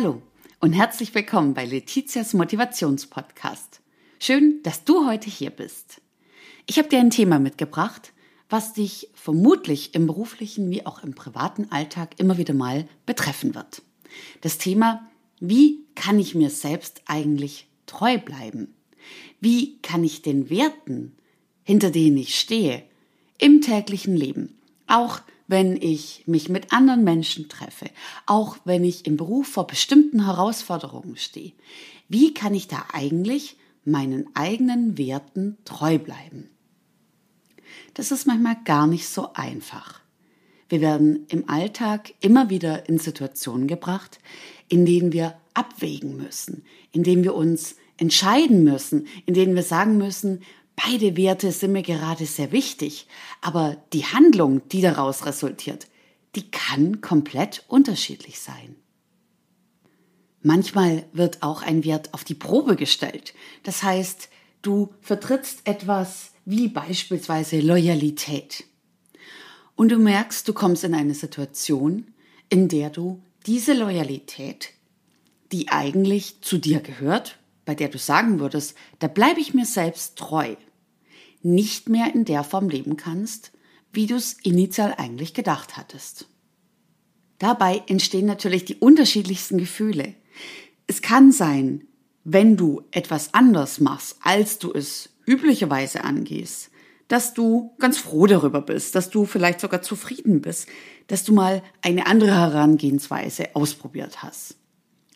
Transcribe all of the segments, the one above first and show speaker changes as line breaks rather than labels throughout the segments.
Hallo und herzlich willkommen bei Letizias Motivationspodcast. Schön, dass du heute hier bist. Ich habe dir ein Thema mitgebracht, was dich vermutlich im beruflichen wie auch im privaten Alltag immer wieder mal betreffen wird. Das Thema, wie kann ich mir selbst eigentlich treu bleiben? Wie kann ich den Werten, hinter denen ich stehe, im täglichen Leben, auch wenn ich mich mit anderen Menschen treffe, auch wenn ich im Beruf vor bestimmten Herausforderungen stehe, wie kann ich da eigentlich meinen eigenen Werten treu bleiben? Das ist manchmal gar nicht so einfach. Wir werden im Alltag immer wieder in Situationen gebracht, in denen wir abwägen müssen, in denen wir uns entscheiden müssen, in denen wir sagen müssen, Beide Werte sind mir gerade sehr wichtig, aber die Handlung, die daraus resultiert, die kann komplett unterschiedlich sein. Manchmal wird auch ein Wert auf die Probe gestellt. Das heißt, du vertrittst etwas wie beispielsweise Loyalität. Und du merkst, du kommst in eine Situation, in der du diese Loyalität, die eigentlich zu dir gehört, bei der du sagen würdest, da bleibe ich mir selbst treu, nicht mehr in der Form leben kannst, wie du es initial eigentlich gedacht hattest. Dabei entstehen natürlich die unterschiedlichsten Gefühle. Es kann sein, wenn du etwas anders machst, als du es üblicherweise angehst, dass du ganz froh darüber bist, dass du vielleicht sogar zufrieden bist, dass du mal eine andere Herangehensweise ausprobiert hast.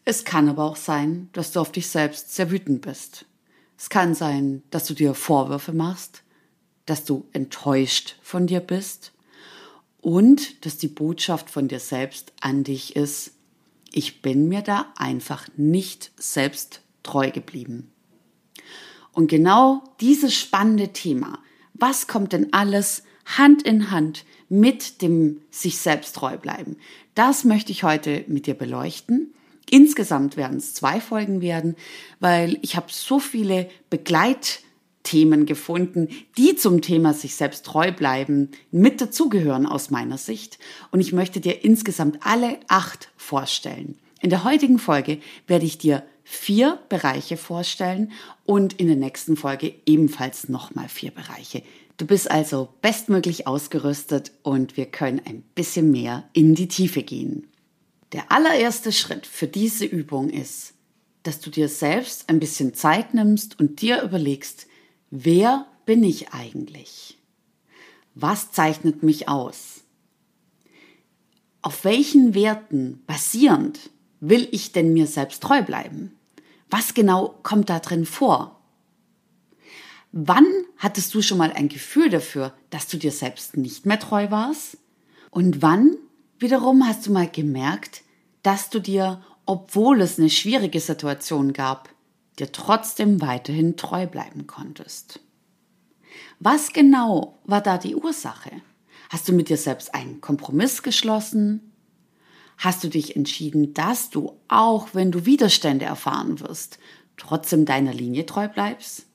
Es kann aber auch sein, dass du auf dich selbst sehr wütend bist, es kann sein, dass du dir Vorwürfe machst, dass du enttäuscht von dir bist und dass die Botschaft von dir selbst an dich ist, ich bin mir da einfach nicht selbst treu geblieben. Und genau dieses spannende Thema, was kommt denn alles Hand in Hand mit dem sich selbst treu bleiben, das möchte ich heute mit dir beleuchten Insgesamt werden es zwei Folgen werden, weil ich habe so viele Begleitthemen gefunden, die zum Thema sich selbst treu bleiben, mit dazugehören aus meiner Sicht. Und ich möchte dir insgesamt alle acht vorstellen. In der heutigen Folge werde ich dir vier Bereiche vorstellen und in der nächsten Folge ebenfalls nochmal vier Bereiche. Du bist also bestmöglich ausgerüstet und wir können ein bisschen mehr in die Tiefe gehen. Der allererste Schritt für diese Übung ist, dass du dir selbst ein bisschen Zeit nimmst und dir überlegst, wer bin ich eigentlich? Was zeichnet mich aus? Auf welchen Werten basierend will ich denn mir selbst treu bleiben? Was genau kommt da drin vor? Wann hattest du schon mal ein Gefühl dafür, dass du dir selbst nicht mehr treu warst? Und wann wiederum hast du mal gemerkt, dass du dir, obwohl es eine schwierige Situation gab, dir trotzdem weiterhin treu bleiben konntest. Was genau war da die Ursache? Hast du mit dir selbst einen Kompromiss geschlossen? Hast du dich entschieden, dass du, auch wenn du Widerstände erfahren wirst, trotzdem deiner Linie treu bleibst?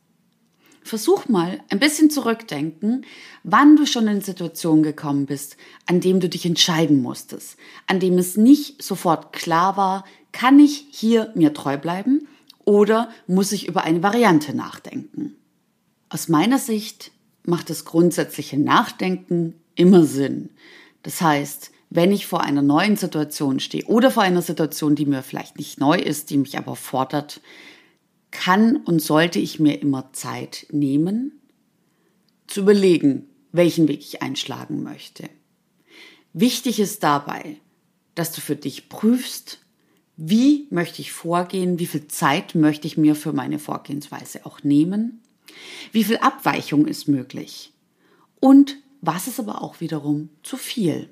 Versuch mal ein bisschen zurückdenken, wann du schon in Situationen gekommen bist, an dem du dich entscheiden musstest, an dem es nicht sofort klar war, kann ich hier mir treu bleiben oder muss ich über eine Variante nachdenken. Aus meiner Sicht macht das grundsätzliche Nachdenken immer Sinn. Das heißt, wenn ich vor einer neuen Situation stehe oder vor einer Situation, die mir vielleicht nicht neu ist, die mich aber fordert, kann und sollte ich mir immer Zeit nehmen, zu überlegen, welchen Weg ich einschlagen möchte. Wichtig ist dabei, dass du für dich prüfst, wie möchte ich vorgehen, wie viel Zeit möchte ich mir für meine Vorgehensweise auch nehmen, wie viel Abweichung ist möglich und was ist aber auch wiederum zu viel.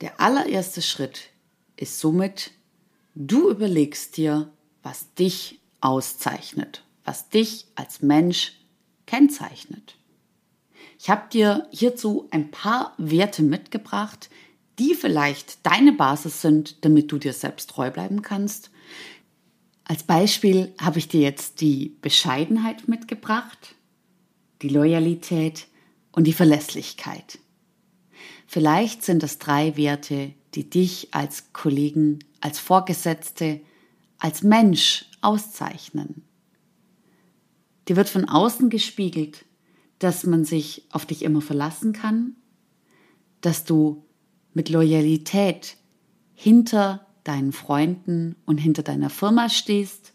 Der allererste Schritt ist somit, du überlegst dir, was dich auszeichnet, was dich als Mensch kennzeichnet. Ich habe dir hierzu ein paar Werte mitgebracht, die vielleicht deine Basis sind, damit du dir selbst treu bleiben kannst. Als Beispiel habe ich dir jetzt die Bescheidenheit mitgebracht, die Loyalität und die Verlässlichkeit. Vielleicht sind das drei Werte, die dich als Kollegen, als Vorgesetzte, als Mensch auszeichnen. Dir wird von außen gespiegelt, dass man sich auf dich immer verlassen kann, dass du mit Loyalität hinter deinen Freunden und hinter deiner Firma stehst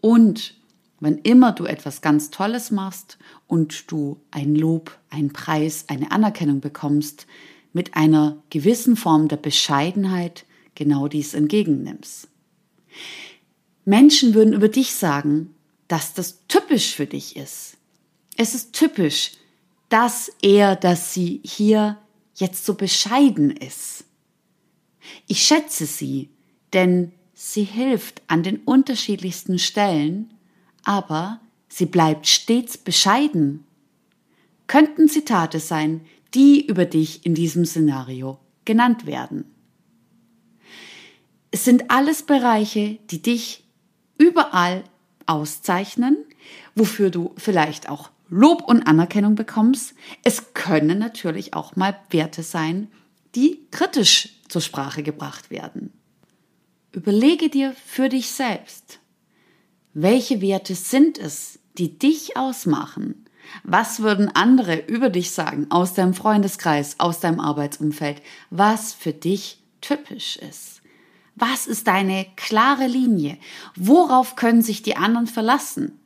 und wenn immer du etwas ganz Tolles machst und du ein Lob, einen Preis, eine Anerkennung bekommst, mit einer gewissen Form der Bescheidenheit genau dies entgegennimmst. Menschen würden über dich sagen, dass das typisch für dich ist. Es ist typisch, dass er, dass sie hier jetzt so bescheiden ist. Ich schätze sie, denn sie hilft an den unterschiedlichsten Stellen aber sie bleibt stets bescheiden. Könnten Zitate sein, die über dich in diesem Szenario genannt werden. Es sind alles Bereiche, die dich überall auszeichnen, wofür du vielleicht auch Lob und Anerkennung bekommst. Es können natürlich auch mal Werte sein, die kritisch zur Sprache gebracht werden. Überlege dir für dich selbst, welche Werte sind es, die dich ausmachen? Was würden andere über dich sagen aus deinem Freundeskreis, aus deinem Arbeitsumfeld, was für dich typisch ist? Was ist deine klare Linie? Worauf können sich die anderen verlassen?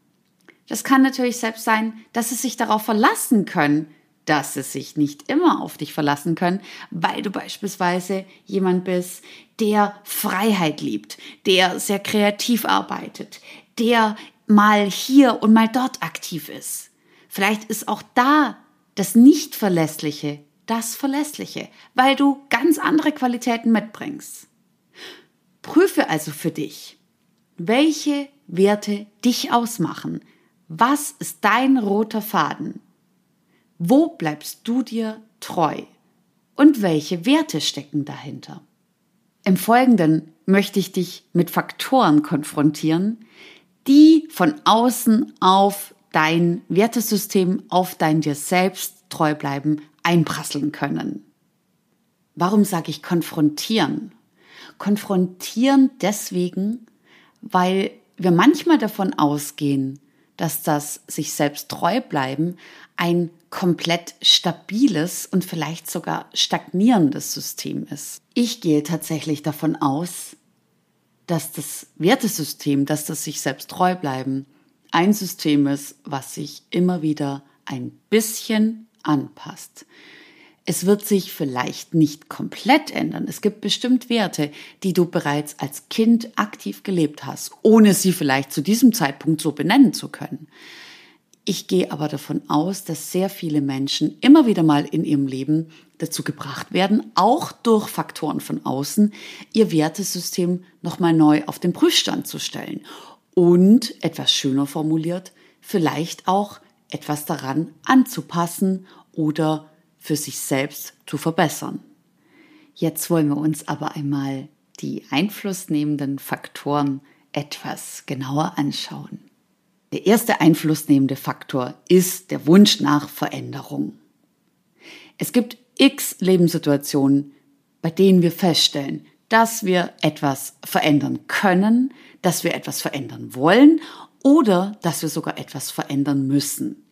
Das kann natürlich selbst sein, dass sie sich darauf verlassen können, dass sie sich nicht immer auf dich verlassen können, weil du beispielsweise jemand bist, der Freiheit liebt, der sehr kreativ arbeitet, der mal hier und mal dort aktiv ist. Vielleicht ist auch da das Nicht-Verlässliche das Verlässliche, weil du ganz andere Qualitäten mitbringst. Prüfe also für dich, welche Werte dich ausmachen. Was ist dein roter Faden? Wo bleibst du dir treu? Und welche Werte stecken dahinter? Im Folgenden möchte ich dich mit Faktoren konfrontieren, die von außen auf dein Wertesystem, auf dein dir selbst treu bleiben, einprasseln können. Warum sage ich konfrontieren? Konfrontieren deswegen, weil wir manchmal davon ausgehen, dass das sich selbst treu bleiben ein komplett stabiles und vielleicht sogar stagnierendes System ist. Ich gehe tatsächlich davon aus, dass das Wertesystem, dass das sich selbst treu bleiben, ein System ist, was sich immer wieder ein bisschen anpasst. Es wird sich vielleicht nicht komplett ändern. Es gibt bestimmt Werte, die du bereits als Kind aktiv gelebt hast, ohne sie vielleicht zu diesem Zeitpunkt so benennen zu können. Ich gehe aber davon aus, dass sehr viele Menschen immer wieder mal in ihrem Leben dazu gebracht werden, auch durch Faktoren von außen, ihr Wertesystem nochmal neu auf den Prüfstand zu stellen. Und, etwas schöner formuliert, vielleicht auch etwas daran anzupassen oder für sich selbst zu verbessern. Jetzt wollen wir uns aber einmal die einflussnehmenden Faktoren etwas genauer anschauen. Der erste einflussnehmende Faktor ist der Wunsch nach Veränderung. Es gibt x Lebenssituationen, bei denen wir feststellen, dass wir etwas verändern können, dass wir etwas verändern wollen oder dass wir sogar etwas verändern müssen.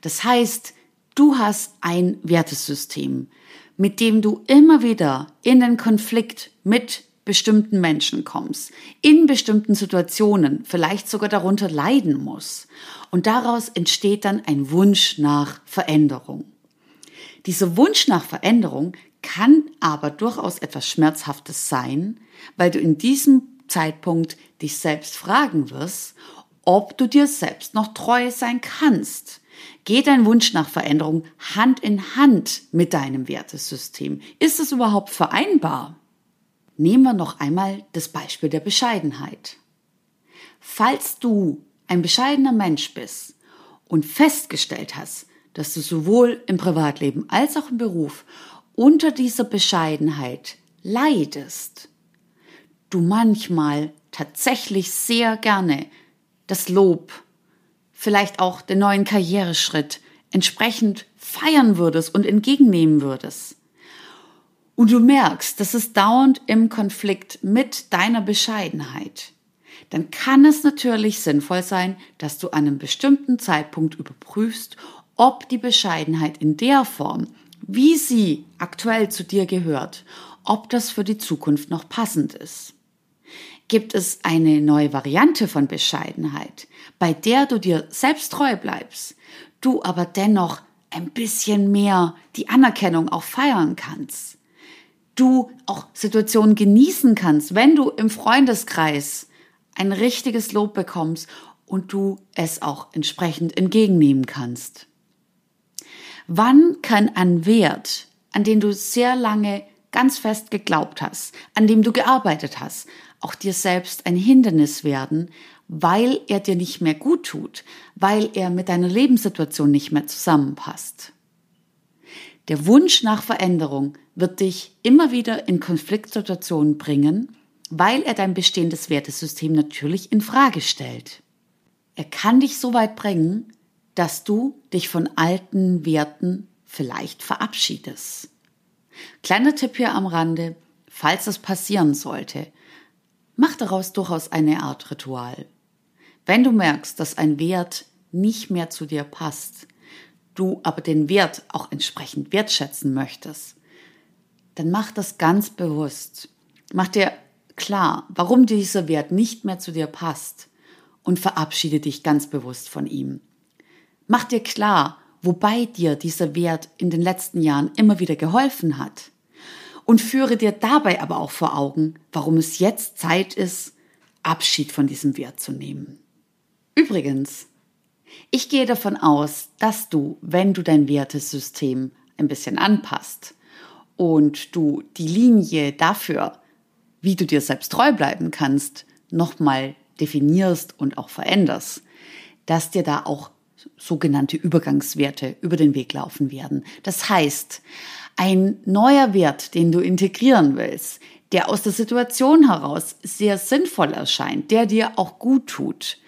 Das heißt, du hast ein Wertesystem, mit dem du immer wieder in den Konflikt mit bestimmten Menschen kommst, in bestimmten Situationen vielleicht sogar darunter leiden muss. Und daraus entsteht dann ein Wunsch nach Veränderung. Dieser Wunsch nach Veränderung kann aber durchaus etwas Schmerzhaftes sein, weil du in diesem Zeitpunkt dich selbst fragen wirst, ob du dir selbst noch treu sein kannst. Geht dein Wunsch nach Veränderung Hand in Hand mit deinem Wertesystem? Ist es überhaupt vereinbar? Nehmen wir noch einmal das Beispiel der Bescheidenheit. Falls du ein bescheidener Mensch bist und festgestellt hast, dass du sowohl im Privatleben als auch im Beruf unter dieser Bescheidenheit leidest, du manchmal tatsächlich sehr gerne das Lob, vielleicht auch den neuen Karriereschritt entsprechend feiern würdest und entgegennehmen würdest. und du merkst, das ist dauernd im Konflikt mit deiner Bescheidenheit, dann kann es natürlich sinnvoll sein, dass du an einem bestimmten Zeitpunkt überprüfst, ob die Bescheidenheit in der Form, wie sie aktuell zu dir gehört, ob das für die Zukunft noch passend ist. Gibt es eine neue Variante von Bescheidenheit, bei der du dir selbst treu bleibst, du aber dennoch ein bisschen mehr die Anerkennung auch feiern kannst? Du auch Situationen genießen kannst, wenn du im Freundeskreis ein richtiges Lob bekommst und du es auch entsprechend entgegennehmen kannst. Wann kann ein Wert, an den du sehr lange ganz fest geglaubt hast, an dem du gearbeitet hast, auch dir selbst ein Hindernis werden, weil er dir nicht mehr gut tut, weil er mit deiner Lebenssituation nicht mehr zusammenpasst. Der Wunsch nach Veränderung wird dich immer wieder in Konfliktsituationen bringen, weil er dein bestehendes Wertesystem natürlich in Frage stellt. Er kann dich so weit bringen, dass du dich von alten Werten vielleicht verabschiedest. Kleiner Tipp hier am Rande, falls das passieren sollte, mach daraus durchaus eine Art Ritual. Wenn du merkst, dass ein Wert nicht mehr zu dir passt, du aber den Wert auch entsprechend wertschätzen möchtest, dann mach das ganz bewusst. Mach dir klar, warum dieser Wert nicht mehr zu dir passt und verabschiede dich ganz bewusst von ihm. Mach dir klar, wobei dir dieser Wert in den letzten Jahren immer wieder geholfen hat. Und führe dir dabei aber auch vor Augen, warum es jetzt Zeit ist, Abschied von diesem Wert zu nehmen. Übrigens, ich gehe davon aus, dass du, wenn du dein Wertesystem ein bisschen anpasst und du die Linie dafür, wie du dir selbst treu bleiben kannst, nochmal definierst und auch veränderst, dass dir da auch sogenannte Übergangswerte über den Weg laufen werden. Das heißt, ein neuer Wert, den du integrieren willst, der aus der Situation heraus sehr sinnvoll erscheint, der dir auch gut tut,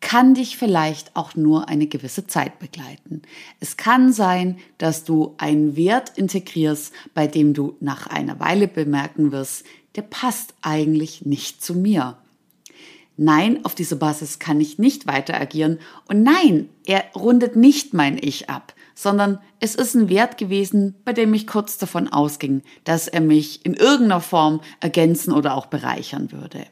kann dich vielleicht auch nur eine gewisse Zeit begleiten. Es kann sein, dass du einen Wert integrierst, bei dem du nach einer Weile bemerken wirst, der passt eigentlich nicht zu mir. Nein, auf dieser Basis kann ich nicht weiter agieren. Und nein, er rundet nicht mein Ich ab, sondern es ist ein Wert gewesen, bei dem ich kurz davon ausging, dass er mich in irgendeiner Form ergänzen oder auch bereichern würde.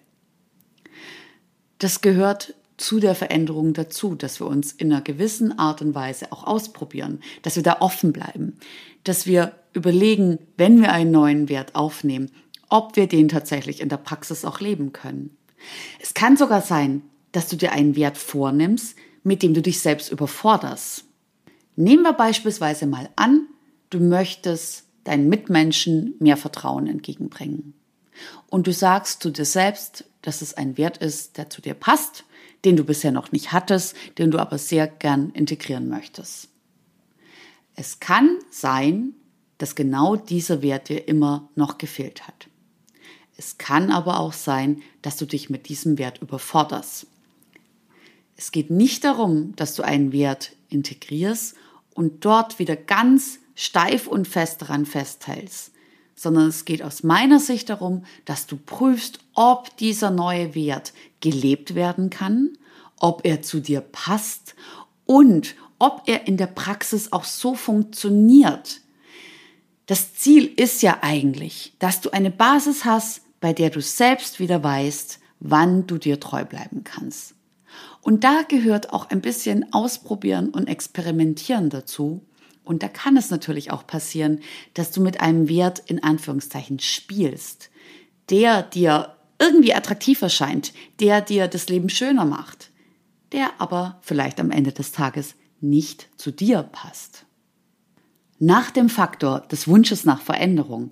Das gehört zu der Veränderung dazu, dass wir uns in einer gewissen Art und Weise auch ausprobieren, dass wir da offen bleiben, dass wir überlegen, wenn wir einen neuen Wert aufnehmen, ob wir den tatsächlich in der Praxis auch leben können. Es kann sogar sein, dass du dir einen Wert vornimmst, mit dem du dich selbst überforderst. Nehmen wir beispielsweise mal an, du möchtest deinen Mitmenschen mehr Vertrauen entgegenbringen. Und du sagst zu dir selbst, dass es ein Wert ist, der zu dir passt, den du bisher noch nicht hattest, den du aber sehr gern integrieren möchtest. Es kann sein, dass genau dieser Wert dir immer noch gefehlt hat. Es kann aber auch sein, dass du dich mit diesem Wert überforderst. Es geht nicht darum, dass du einen Wert integrierst und dort wieder ganz steif und fest daran festhältst, sondern es geht aus meiner Sicht darum, dass du prüfst, ob dieser neue Wert gelebt werden kann, ob er zu dir passt und ob er in der Praxis auch so funktioniert. Das Ziel ist ja eigentlich, dass du eine Basis hast, bei der du selbst wieder weißt, wann du dir treu bleiben kannst. Und da gehört auch ein bisschen Ausprobieren und Experimentieren dazu. Und da kann es natürlich auch passieren, dass du mit einem Wert in Anführungszeichen spielst, der dir irgendwie attraktiv erscheint, der dir das Leben schöner macht, der aber vielleicht am Ende des Tages nicht zu dir passt. Nach dem Faktor des Wunsches nach Veränderung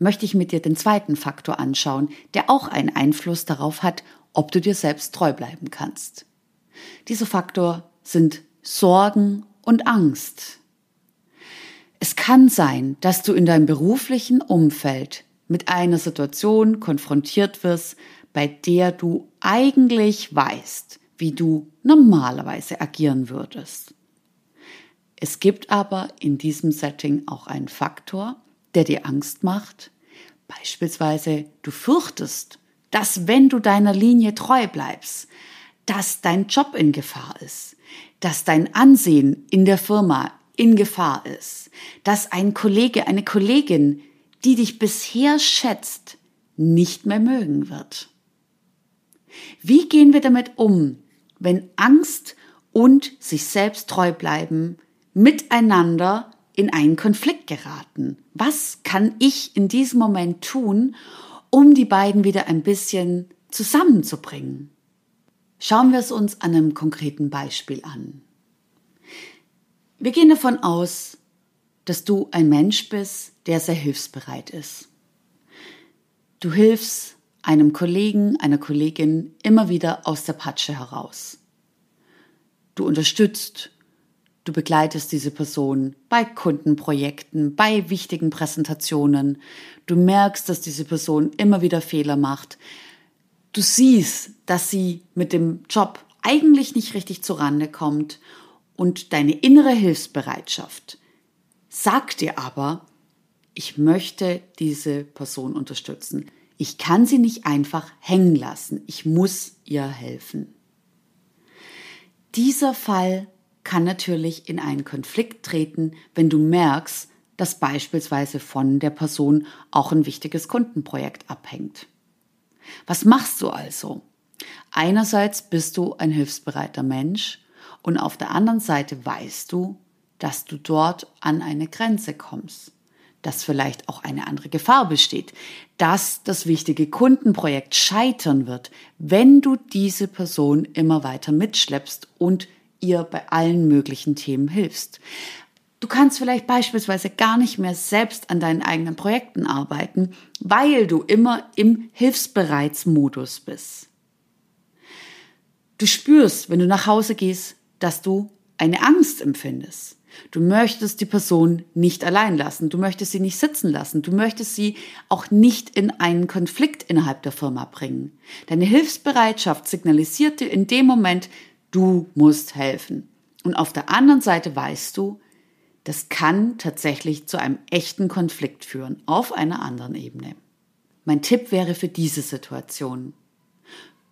möchte ich mit dir den zweiten Faktor anschauen, der auch einen Einfluss darauf hat, ob du dir selbst treu bleiben kannst. Dieser Faktor sind Sorgen und Angst. Es kann sein, dass du in deinem beruflichen Umfeld mit einer Situation konfrontiert wirst, bei der du eigentlich weißt, wie du normalerweise agieren würdest. Es gibt aber in diesem Setting auch einen Faktor, der dir Angst macht? Beispielsweise, du fürchtest, dass wenn du deiner Linie treu bleibst, dass dein Job in Gefahr ist, dass dein Ansehen in der Firma in Gefahr ist, dass ein Kollege, eine Kollegin, die dich bisher schätzt, nicht mehr mögen wird. Wie gehen wir damit um, wenn Angst und sich selbst treu bleiben miteinander in einen Konflikt geraten? Was kann ich in diesem Moment tun, um die beiden wieder ein bisschen zusammenzubringen? Schauen wir es uns an einem konkreten Beispiel an. Wir gehen davon aus, dass du ein Mensch bist, der sehr hilfsbereit ist. Du hilfst einem Kollegen, einer Kollegin immer wieder aus der Patsche heraus. Du unterstützt, du begleitest diese Person bei Kundenprojekten, bei wichtigen Präsentationen. Du merkst, dass diese Person immer wieder Fehler macht. Du siehst, dass sie mit dem Job eigentlich nicht richtig zurande kommt und deine innere Hilfsbereitschaft sagt dir aber, ich möchte diese Person unterstützen. Ich kann sie nicht einfach hängen lassen. Ich muss ihr helfen. Dieser Fall kann natürlich in einen Konflikt treten, wenn du merkst, dass beispielsweise von der Person auch ein wichtiges Kundenprojekt abhängt. Was machst du also? Einerseits bist du ein hilfsbereiter Mensch und auf der anderen Seite weißt du, dass du dort an eine Grenze kommst, dass vielleicht auch eine andere Gefahr besteht, dass das wichtige Kundenprojekt scheitern wird, wenn du diese Person immer weiter mitschleppst und ihr bei allen möglichen Themen hilfst. Du kannst vielleicht beispielsweise gar nicht mehr selbst an deinen eigenen Projekten arbeiten, weil du immer im Hilfsbereitsmodus bist. Du spürst, wenn du nach Hause gehst, dass du eine Angst empfindest. Du möchtest die Person nicht allein lassen, du möchtest sie nicht sitzen lassen, du möchtest sie auch nicht in einen Konflikt innerhalb der Firma bringen. Deine Hilfsbereitschaft signalisiert dir in dem Moment, du musst helfen. Und auf der anderen Seite weißt du, das kann tatsächlich zu einem echten Konflikt führen, auf einer anderen Ebene. Mein Tipp wäre für diese Situation.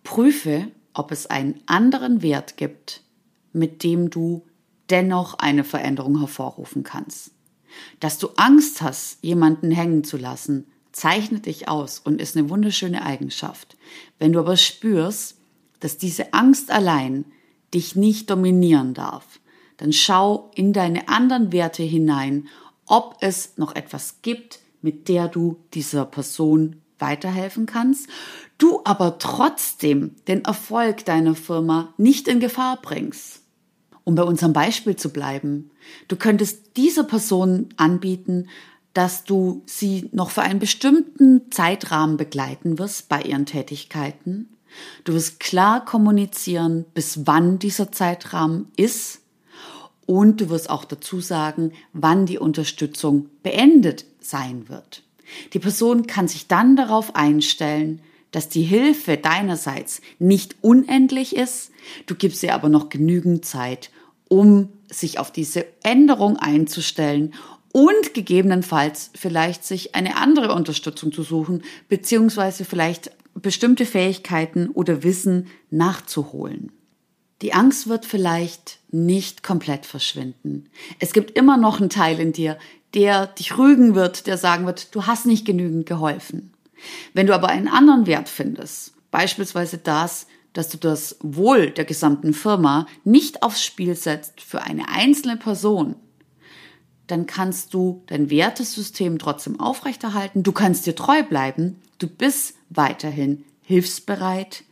Prüfe, ob es einen anderen Wert gibt, mit dem du dennoch eine Veränderung hervorrufen kannst. Dass du Angst hast, jemanden hängen zu lassen, zeichnet dich aus und ist eine wunderschöne Eigenschaft. Wenn du aber spürst, dass diese Angst allein dich nicht dominieren darf, dann schau in deine anderen Werte hinein, ob es noch etwas gibt, mit der du dieser Person weiterhelfen kannst, du aber trotzdem den Erfolg deiner Firma nicht in Gefahr bringst. Um bei unserem Beispiel zu bleiben, du könntest dieser Person anbieten, dass du sie noch für einen bestimmten Zeitrahmen begleiten wirst bei ihren Tätigkeiten. Du wirst klar kommunizieren, bis wann dieser Zeitrahmen ist. Und du wirst auch dazu sagen, wann die Unterstützung beendet sein wird. Die Person kann sich dann darauf einstellen, dass die Hilfe deinerseits nicht unendlich ist, du gibst ihr aber noch genügend Zeit, um sich auf diese Änderung einzustellen und gegebenenfalls vielleicht sich eine andere Unterstützung zu suchen, beziehungsweise vielleicht bestimmte Fähigkeiten oder Wissen nachzuholen. Die Angst wird vielleicht nicht komplett verschwinden. Es gibt immer noch einen Teil in dir, der dich rügen wird, der sagen wird, du hast nicht genügend geholfen. Wenn du aber einen anderen Wert findest, beispielsweise das, dass du das Wohl der gesamten Firma nicht aufs Spiel setzt für eine einzelne Person, dann kannst du dein Wertesystem trotzdem aufrechterhalten, du kannst dir treu bleiben, du bist weiterhin hilfsbereit,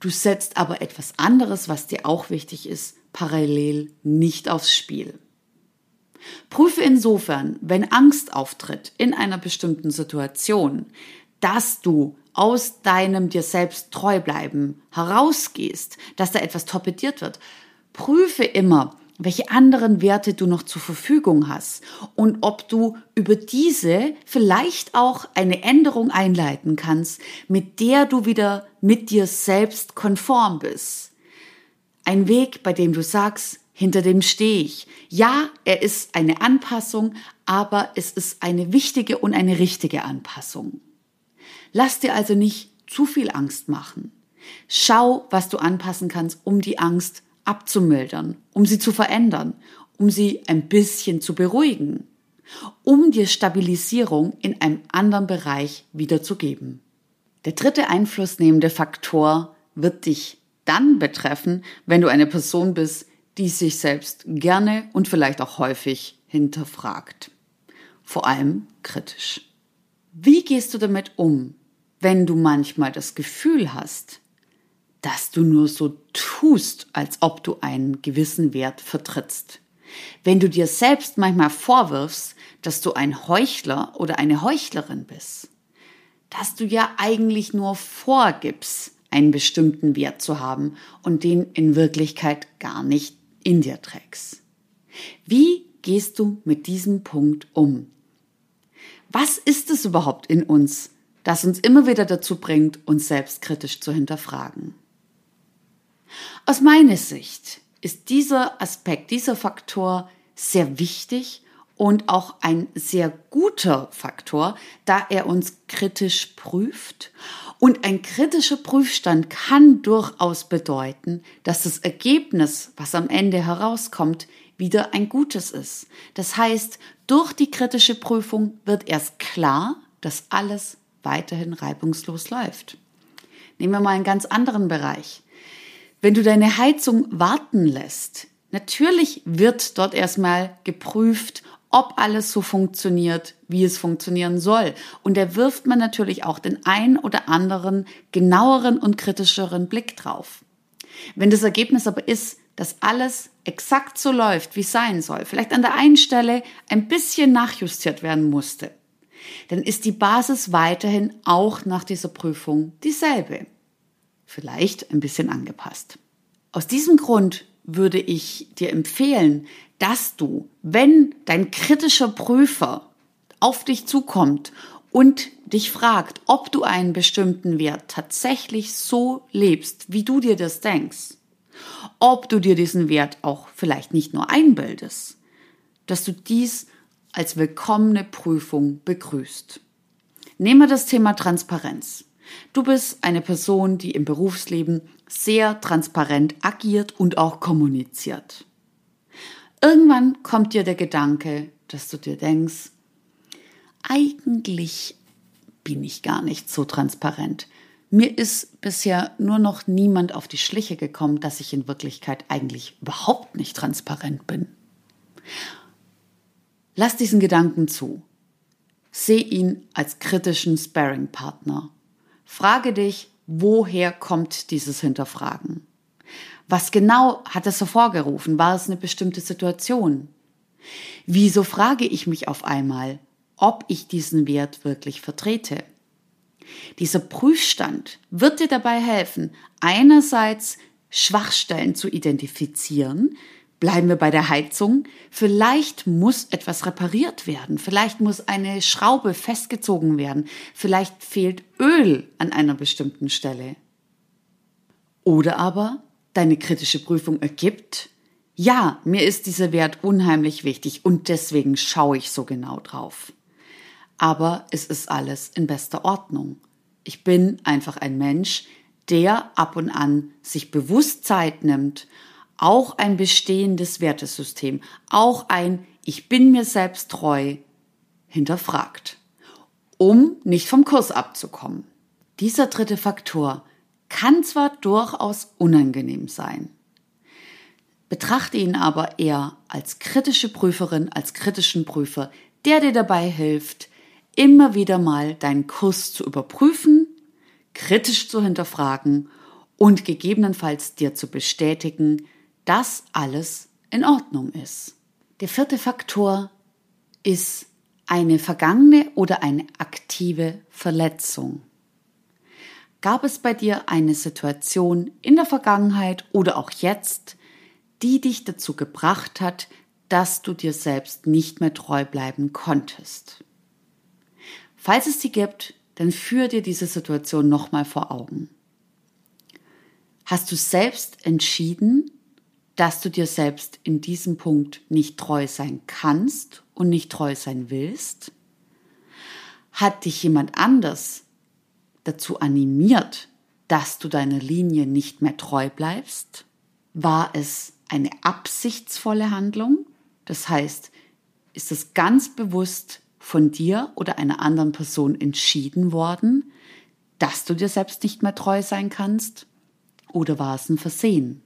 du setzt aber etwas anderes, was dir auch wichtig ist, parallel nicht aufs Spiel. Prüfe insofern, wenn Angst auftritt in einer bestimmten Situation, dass du aus deinem dir selbst treu bleiben herausgehst, dass da etwas torpediert wird. Prüfe immer, welche anderen Werte du noch zur Verfügung hast und ob du über diese vielleicht auch eine Änderung einleiten kannst, mit der du wieder mit dir selbst konform bist. Ein Weg, bei dem du sagst, hinter dem stehe ich. Ja, er ist eine Anpassung, aber es ist eine wichtige und eine richtige Anpassung. Lass dir also nicht zu viel Angst machen. Schau, was du anpassen kannst, um die Angst abzumildern, um sie zu verändern, um sie ein bisschen zu beruhigen, um dir Stabilisierung in einem anderen Bereich wiederzugeben. Der dritte einflussnehmende Faktor wird dich dann betreffen, wenn du eine Person bist, die sich selbst gerne und vielleicht auch häufig hinterfragt. Vor allem kritisch. Wie gehst du damit um, wenn du manchmal das Gefühl hast, dass du nur so tust, als ob du einen gewissen Wert vertrittst? Wenn du dir selbst manchmal vorwirfst, dass du ein Heuchler oder eine Heuchlerin bist, dass du ja eigentlich nur vorgibst, einen bestimmten Wert zu haben und den in Wirklichkeit gar nicht in dir trägst. Wie gehst du mit diesem Punkt um? Was ist es überhaupt in uns, das uns immer wieder dazu bringt, uns selbstkritisch zu hinterfragen? Aus meiner Sicht ist dieser Aspekt, dieser Faktor sehr wichtig und auch ein sehr guter Faktor, da er uns kritisch prüft. Und ein kritischer Prüfstand kann durchaus bedeuten, dass das Ergebnis, was am Ende herauskommt, wieder ein gutes ist. Das heißt, durch die kritische Prüfung wird erst klar, dass alles weiterhin reibungslos läuft. Nehmen wir mal einen ganz anderen Bereich. Wenn du deine Heizung warten lässt, natürlich wird dort erstmal geprüft, ob alles so funktioniert, wie es funktionieren soll. Und da wirft man natürlich auch den ein oder anderen genaueren und kritischeren Blick drauf. Wenn das Ergebnis aber ist, dass alles exakt so läuft, wie es sein soll, vielleicht an der einen Stelle ein bisschen nachjustiert werden musste, dann ist die Basis weiterhin auch nach dieser Prüfung dieselbe. Vielleicht ein bisschen angepasst. Aus diesem Grund würde ich dir empfehlen, dass du, wenn dein kritischer Prüfer auf dich zukommt und dich fragt, ob du einen bestimmten Wert tatsächlich so lebst, wie du dir das denkst, ob du dir diesen Wert auch vielleicht nicht nur einbildest, dass du dies als willkommene Prüfung begrüßt. Nehmen wir das Thema Transparenz. Du bist eine Person, die im Berufsleben sehr transparent agiert und auch kommuniziert. Irgendwann kommt dir der Gedanke, dass du dir denkst, eigentlich bin ich gar nicht so transparent. Mir ist bisher nur noch niemand auf die Schliche gekommen, dass ich in Wirklichkeit eigentlich überhaupt nicht transparent bin. Lass diesen Gedanken zu. Seh ihn als kritischen Sparring-Partner. Frage dich, woher kommt dieses Hinterfragen? Was genau hat es hervorgerufen? War es eine bestimmte Situation? Wieso frage ich mich auf einmal, ob ich diesen Wert wirklich vertrete? Dieser Prüfstand wird dir dabei helfen, einerseits Schwachstellen zu identifizieren, Bleiben wir bei der Heizung. Vielleicht muss etwas repariert werden. Vielleicht muss eine Schraube festgezogen werden. Vielleicht fehlt Öl an einer bestimmten Stelle. Oder aber deine kritische Prüfung ergibt, ja, mir ist dieser Wert unheimlich wichtig und deswegen schaue ich so genau drauf. Aber es ist alles in bester Ordnung. Ich bin einfach ein Mensch, der ab und an sich bewusst Zeit nimmt, auch ein bestehendes Wertesystem, auch ein Ich bin mir selbst treu hinterfragt, um nicht vom Kurs abzukommen. Dieser dritte Faktor kann zwar durchaus unangenehm sein, betrachte ihn aber eher als kritische Prüferin, als kritischen Prüfer, der dir dabei hilft, immer wieder mal deinen Kurs zu überprüfen, kritisch zu hinterfragen und gegebenenfalls dir zu bestätigen, dass alles in Ordnung ist. Der vierte Faktor ist eine vergangene oder eine aktive Verletzung. Gab es bei dir eine Situation in der Vergangenheit oder auch jetzt, die dich dazu gebracht hat, dass du dir selbst nicht mehr treu bleiben konntest? Falls es die gibt, dann führ dir diese Situation nochmal vor Augen. Hast du selbst entschieden, dass du dir selbst in diesem Punkt nicht treu sein kannst und nicht treu sein willst? Hat dich jemand anders dazu animiert, dass du deiner Linie nicht mehr treu bleibst? War es eine absichtsvolle Handlung? Das heißt, ist es ganz bewusst von dir oder einer anderen Person entschieden worden, dass du dir selbst nicht mehr treu sein kannst? Oder war es ein Versehen?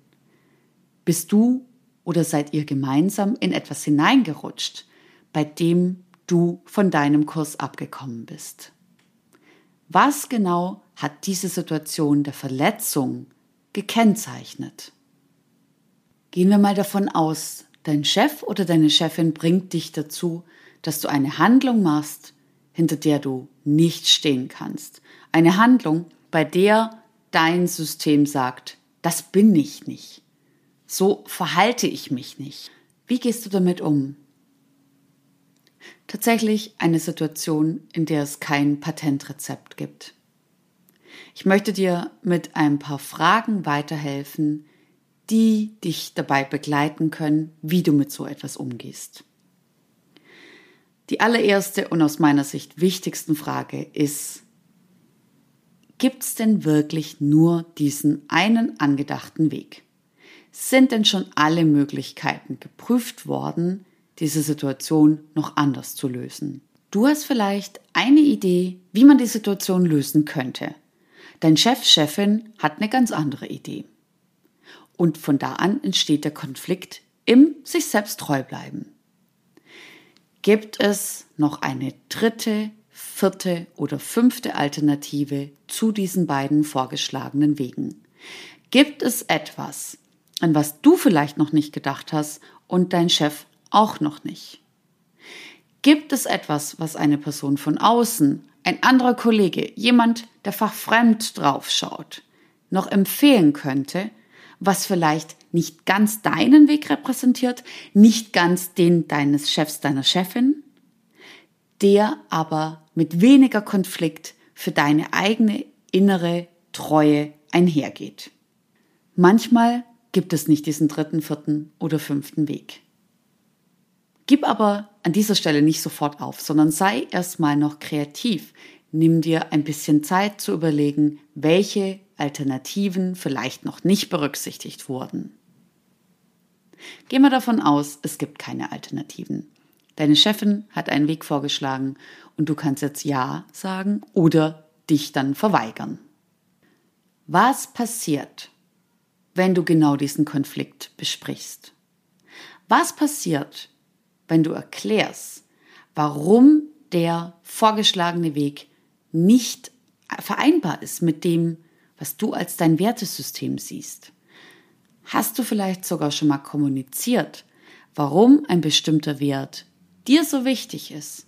Bist du oder seid ihr gemeinsam in etwas hineingerutscht, bei dem du von deinem Kurs abgekommen bist? Was genau hat diese Situation der Verletzung gekennzeichnet? Gehen wir mal davon aus, dein Chef oder deine Chefin bringt dich dazu, dass du eine Handlung machst, hinter der du nicht stehen kannst. Eine Handlung, bei der dein System sagt, das bin ich nicht. So verhalte ich mich nicht. Wie gehst du damit um? Tatsächlich eine Situation, in der es kein Patentrezept gibt. Ich möchte dir mit ein paar Fragen weiterhelfen, die dich dabei begleiten können, wie du mit so etwas umgehst. Die allererste und aus meiner Sicht wichtigsten Frage ist, gibt es denn wirklich nur diesen einen angedachten Weg? Sind denn schon alle Möglichkeiten geprüft worden, diese Situation noch anders zu lösen? Du hast vielleicht eine Idee, wie man die Situation lösen könnte. Dein Chef, Chefin hat eine ganz andere Idee. Und von da an entsteht der Konflikt im sich selbst treu bleiben. Gibt es noch eine dritte, vierte oder fünfte Alternative zu diesen beiden vorgeschlagenen Wegen? Gibt es etwas, an was du vielleicht noch nicht gedacht hast und dein Chef auch noch nicht? Gibt es etwas, was eine Person von außen, ein anderer Kollege, jemand, der fachfremd draufschaut, noch empfehlen könnte, was vielleicht nicht ganz deinen Weg repräsentiert, nicht ganz den deines Chefs, deiner Chefin, der aber mit weniger Konflikt für deine eigene innere Treue einhergeht. Manchmal gibt es nicht diesen dritten, vierten oder fünften Weg. Gib aber an dieser Stelle nicht sofort auf, sondern sei erstmal noch kreativ. Nimm dir ein bisschen Zeit zu überlegen, welche Alternativen vielleicht noch nicht berücksichtigt wurden. Gehen wir davon aus, es gibt keine Alternativen. Deine Chefin hat einen Weg vorgeschlagen und du kannst jetzt Ja sagen oder dich dann verweigern. Was passiert, wenn du genau diesen Konflikt besprichst? Was passiert, wenn du erklärst, warum der vorgeschlagene Weg nicht vereinbar ist mit dem, was du als dein Wertesystem siehst? Hast du vielleicht sogar schon mal kommuniziert, warum ein bestimmter Wert dir so wichtig ist?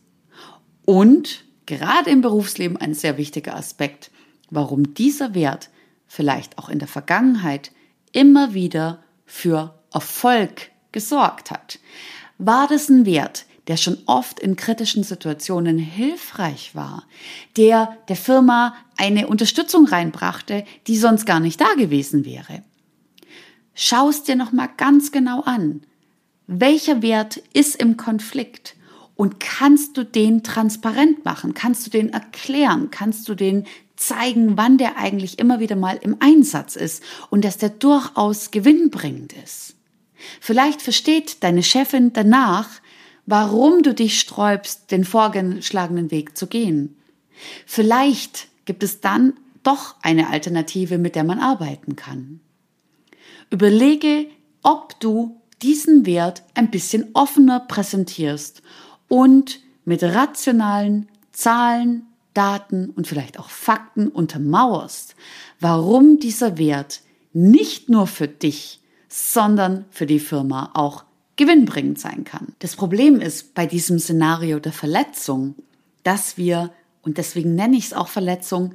Und gerade im Berufsleben ein sehr wichtiger Aspekt, warum dieser Wert vielleicht auch in der Vergangenheit immer wieder für Erfolg gesorgt hat. War das ein Wert, der schon oft in kritischen Situationen hilfreich war, der der Firma eine Unterstützung reinbrachte, die sonst gar nicht da gewesen wäre? Schau es dir nochmal ganz genau an. Welcher Wert ist im Konflikt? Und kannst du den transparent machen? Kannst du den erklären? Kannst du den zeigen, wann der eigentlich immer wieder mal im Einsatz ist und dass der durchaus gewinnbringend ist? Vielleicht versteht deine Chefin danach, warum du dich sträubst, den vorgeschlagenen Weg zu gehen. Vielleicht gibt es dann doch eine Alternative, mit der man arbeiten kann. Überlege, ob du diesen Wert ein bisschen offener präsentierst und mit rationalen Zahlen, Daten und vielleicht auch Fakten untermauerst, warum dieser Wert nicht nur für dich, sondern für die Firma auch gewinnbringend sein kann. Das Problem ist bei diesem Szenario der Verletzung, dass wir, und deswegen nenne ich es auch Verletzung,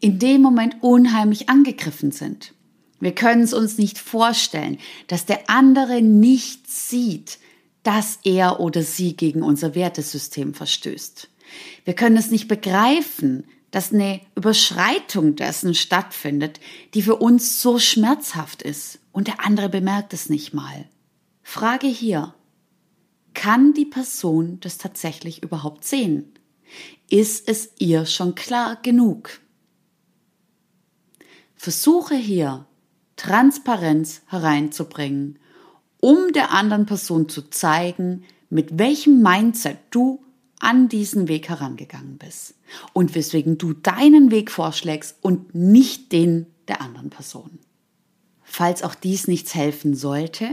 in dem Moment unheimlich angegriffen sind. Wir können es uns nicht vorstellen, dass der andere nicht sieht, dass er oder sie gegen unser Wertesystem verstößt. Wir können es nicht begreifen, dass eine Überschreitung dessen stattfindet, die für uns so schmerzhaft ist und der andere bemerkt es nicht mal. Frage hier. Kann die Person das tatsächlich überhaupt sehen? Ist es ihr schon klar genug? Versuche hier Transparenz hereinzubringen, um der anderen Person zu zeigen, mit welchem Mindset du an diesen Weg herangegangen bist und weswegen du deinen Weg vorschlägst und nicht den der anderen Person. Falls auch dies nichts helfen sollte,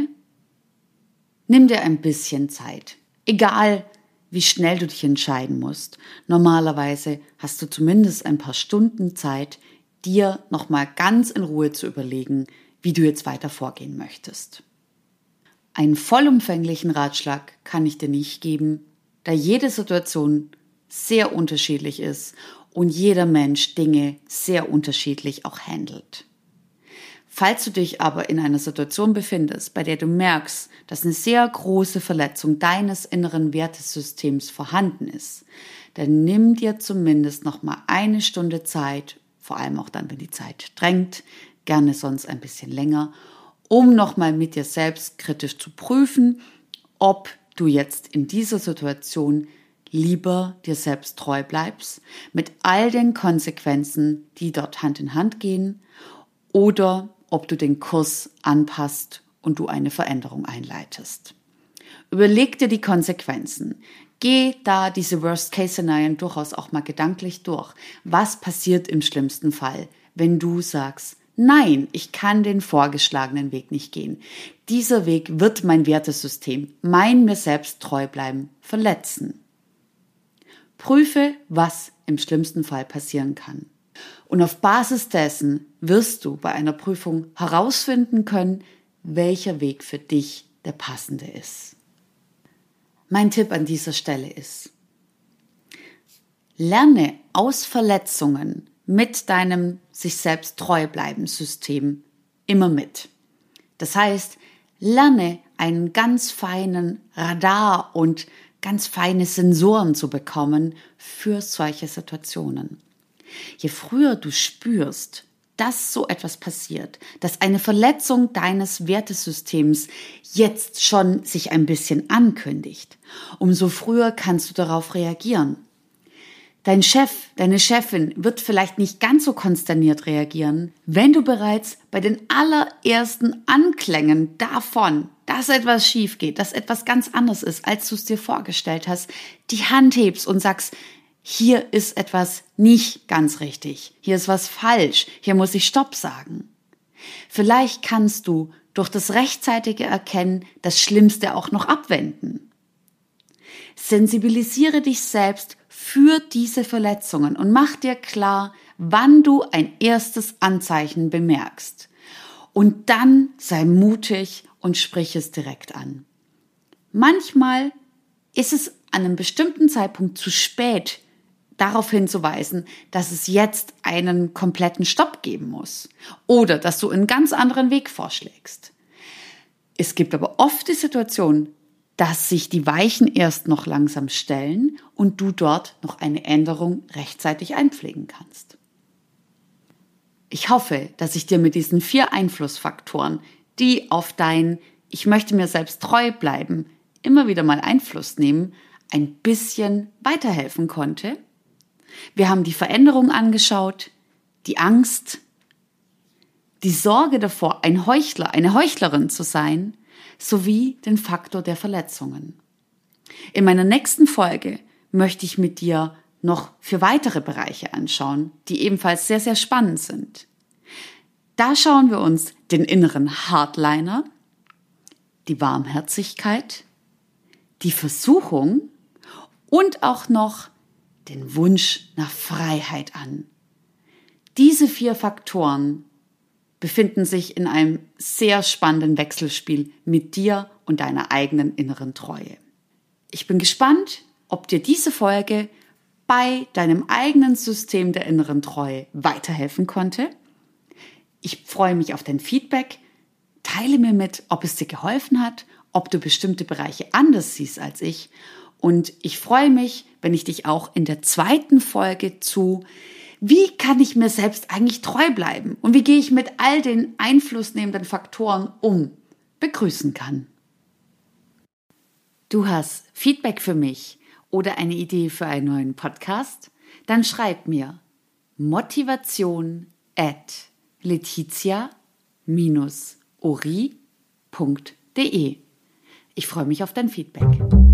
nimm dir ein bisschen Zeit. Egal, wie schnell du dich entscheiden musst. Normalerweise hast du zumindest ein paar Stunden Zeit, dir nochmal ganz in Ruhe zu überlegen, wie du jetzt weiter vorgehen möchtest. Einen vollumfänglichen Ratschlag kann ich dir nicht geben, da jede Situation sehr unterschiedlich ist und jeder Mensch Dinge sehr unterschiedlich auch handelt. Falls du dich aber in einer Situation befindest, bei der du merkst, dass eine sehr große Verletzung deines inneren Wertesystems vorhanden ist, dann nimm dir zumindest noch mal eine Stunde Zeit, vor allem auch dann, wenn die Zeit drängt, gerne sonst ein bisschen länger, um noch mal mit dir selbst kritisch zu prüfen, ob du jetzt in dieser Situation lieber dir selbst treu bleibst, mit all den Konsequenzen, die dort Hand in Hand gehen, oder ob du den Kurs anpasst und du eine Veränderung einleitest. Überleg dir die Konsequenzen. Geh da diese Worst-Case-Szenarien durchaus auch mal gedanklich durch. Was passiert im schlimmsten Fall, wenn du sagst, Nein, ich kann den vorgeschlagenen Weg nicht gehen. Dieser Weg wird mein Wertesystem, mein mir selbst treu bleiben, verletzen. Prüfe, was im schlimmsten Fall passieren kann. Und auf Basis dessen wirst du bei einer Prüfung herausfinden können, welcher Weg für dich der passende ist. Mein Tipp an dieser Stelle ist, lerne aus Verletzungen mit deinem sich selbst treu bleiben System immer mit. Das heißt, lerne einen ganz feinen Radar und ganz feine Sensoren zu bekommen für solche Situationen. Je früher du spürst, dass so etwas passiert, dass eine Verletzung deines Wertesystems jetzt schon sich ein bisschen ankündigt, umso früher kannst du darauf reagieren. Dein Chef, deine Chefin wird vielleicht nicht ganz so konsterniert reagieren, wenn du bereits bei den allerersten Anklängen davon, dass etwas schief geht, dass etwas ganz anders ist, als du es dir vorgestellt hast, die Hand hebst und sagst, hier ist etwas nicht ganz richtig, hier ist was falsch, hier muss ich Stopp sagen. Vielleicht kannst du durch das rechtzeitige Erkennen das Schlimmste auch noch abwenden. Sensibilisiere dich selbst für diese Verletzungen und mach dir klar, wann du ein erstes Anzeichen bemerkst. Und dann sei mutig und sprich es direkt an. Manchmal ist es an einem bestimmten Zeitpunkt zu spät, darauf hinzuweisen, dass es jetzt einen kompletten Stopp geben muss oder dass du einen ganz anderen Weg vorschlägst. Es gibt aber oft die Situation, dass sich die Weichen erst noch langsam stellen und du dort noch eine Änderung rechtzeitig einpflegen kannst. Ich hoffe, dass ich dir mit diesen vier Einflussfaktoren, die auf dein Ich möchte mir selbst treu bleiben, immer wieder mal Einfluss nehmen, ein bisschen weiterhelfen konnte. Wir haben die Veränderung angeschaut, die Angst, die Sorge davor, ein Heuchler, eine Heuchlerin zu sein sowie den Faktor der Verletzungen. In meiner nächsten Folge möchte ich mit dir noch für weitere Bereiche anschauen, die ebenfalls sehr, sehr spannend sind. Da schauen wir uns den inneren Hardliner, die Warmherzigkeit, die Versuchung und auch noch den Wunsch nach Freiheit an. Diese vier Faktoren befinden sich in einem sehr spannenden Wechselspiel mit dir und deiner eigenen inneren Treue. Ich bin gespannt, ob dir diese Folge bei deinem eigenen System der inneren Treue weiterhelfen konnte. Ich freue mich auf dein Feedback. Teile mir mit, ob es dir geholfen hat, ob du bestimmte Bereiche anders siehst als ich. Und ich freue mich, wenn ich dich auch in der zweiten Folge zu wie kann ich mir selbst eigentlich treu bleiben und wie gehe ich mit all den einflussnehmenden Faktoren um, begrüßen kann. Du hast Feedback für mich oder eine Idee für einen neuen Podcast? Dann schreib mir motivation at letizia-ori.de. Ich freue mich auf dein Feedback.